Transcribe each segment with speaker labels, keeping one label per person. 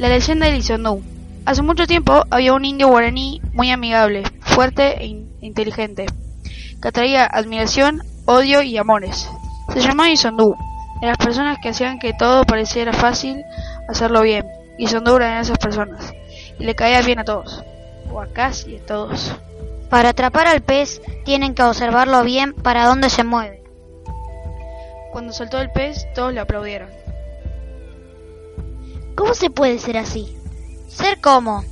Speaker 1: La leyenda de Lisondú. Hace mucho tiempo había un indio guaraní muy amigable, fuerte e in- inteligente, que atraía admiración, odio y amores. Se llamaba Isondú. De las personas que hacían que todo pareciera fácil hacerlo bien. Isondú era de esas personas. Y le caía bien a todos. O a casi a todos.
Speaker 2: Para atrapar al pez tienen que observarlo bien para dónde se mueve.
Speaker 1: Cuando soltó el pez, todos le aplaudieron.
Speaker 2: ¿Cómo se puede ser así? ¿Ser cómo?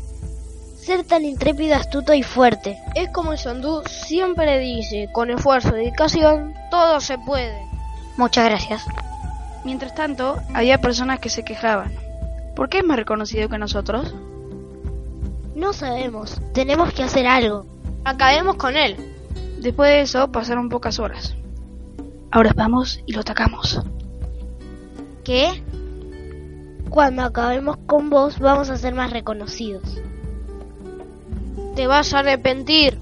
Speaker 2: Ser tan intrépido, astuto y fuerte.
Speaker 3: Es como el Sondú siempre dice, con esfuerzo y dedicación, todo se puede.
Speaker 2: Muchas gracias.
Speaker 1: Mientras tanto, había personas que se quejaban. ¿Por qué es más reconocido que nosotros?
Speaker 2: No sabemos. Tenemos que hacer algo.
Speaker 3: Acabemos con él.
Speaker 1: Después de eso pasaron pocas horas. Ahora vamos y lo atacamos.
Speaker 2: ¿Qué? Cuando acabemos con vos vamos a ser más reconocidos.
Speaker 3: Te vas a arrepentir.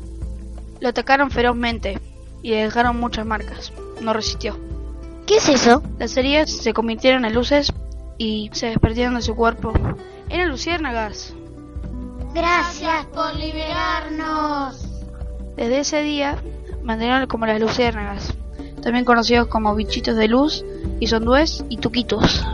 Speaker 1: Lo atacaron ferozmente y le dejaron muchas marcas. No resistió.
Speaker 2: ¿Qué es eso?
Speaker 1: Las heridas se convirtieron en luces y se desprendieron de su cuerpo. Eran luciérnagas.
Speaker 2: Gracias por liberarnos.
Speaker 1: Desde ese día mantuvieron como las luciérnagas, también conocidos como bichitos de luz, isondúes y tuquitos.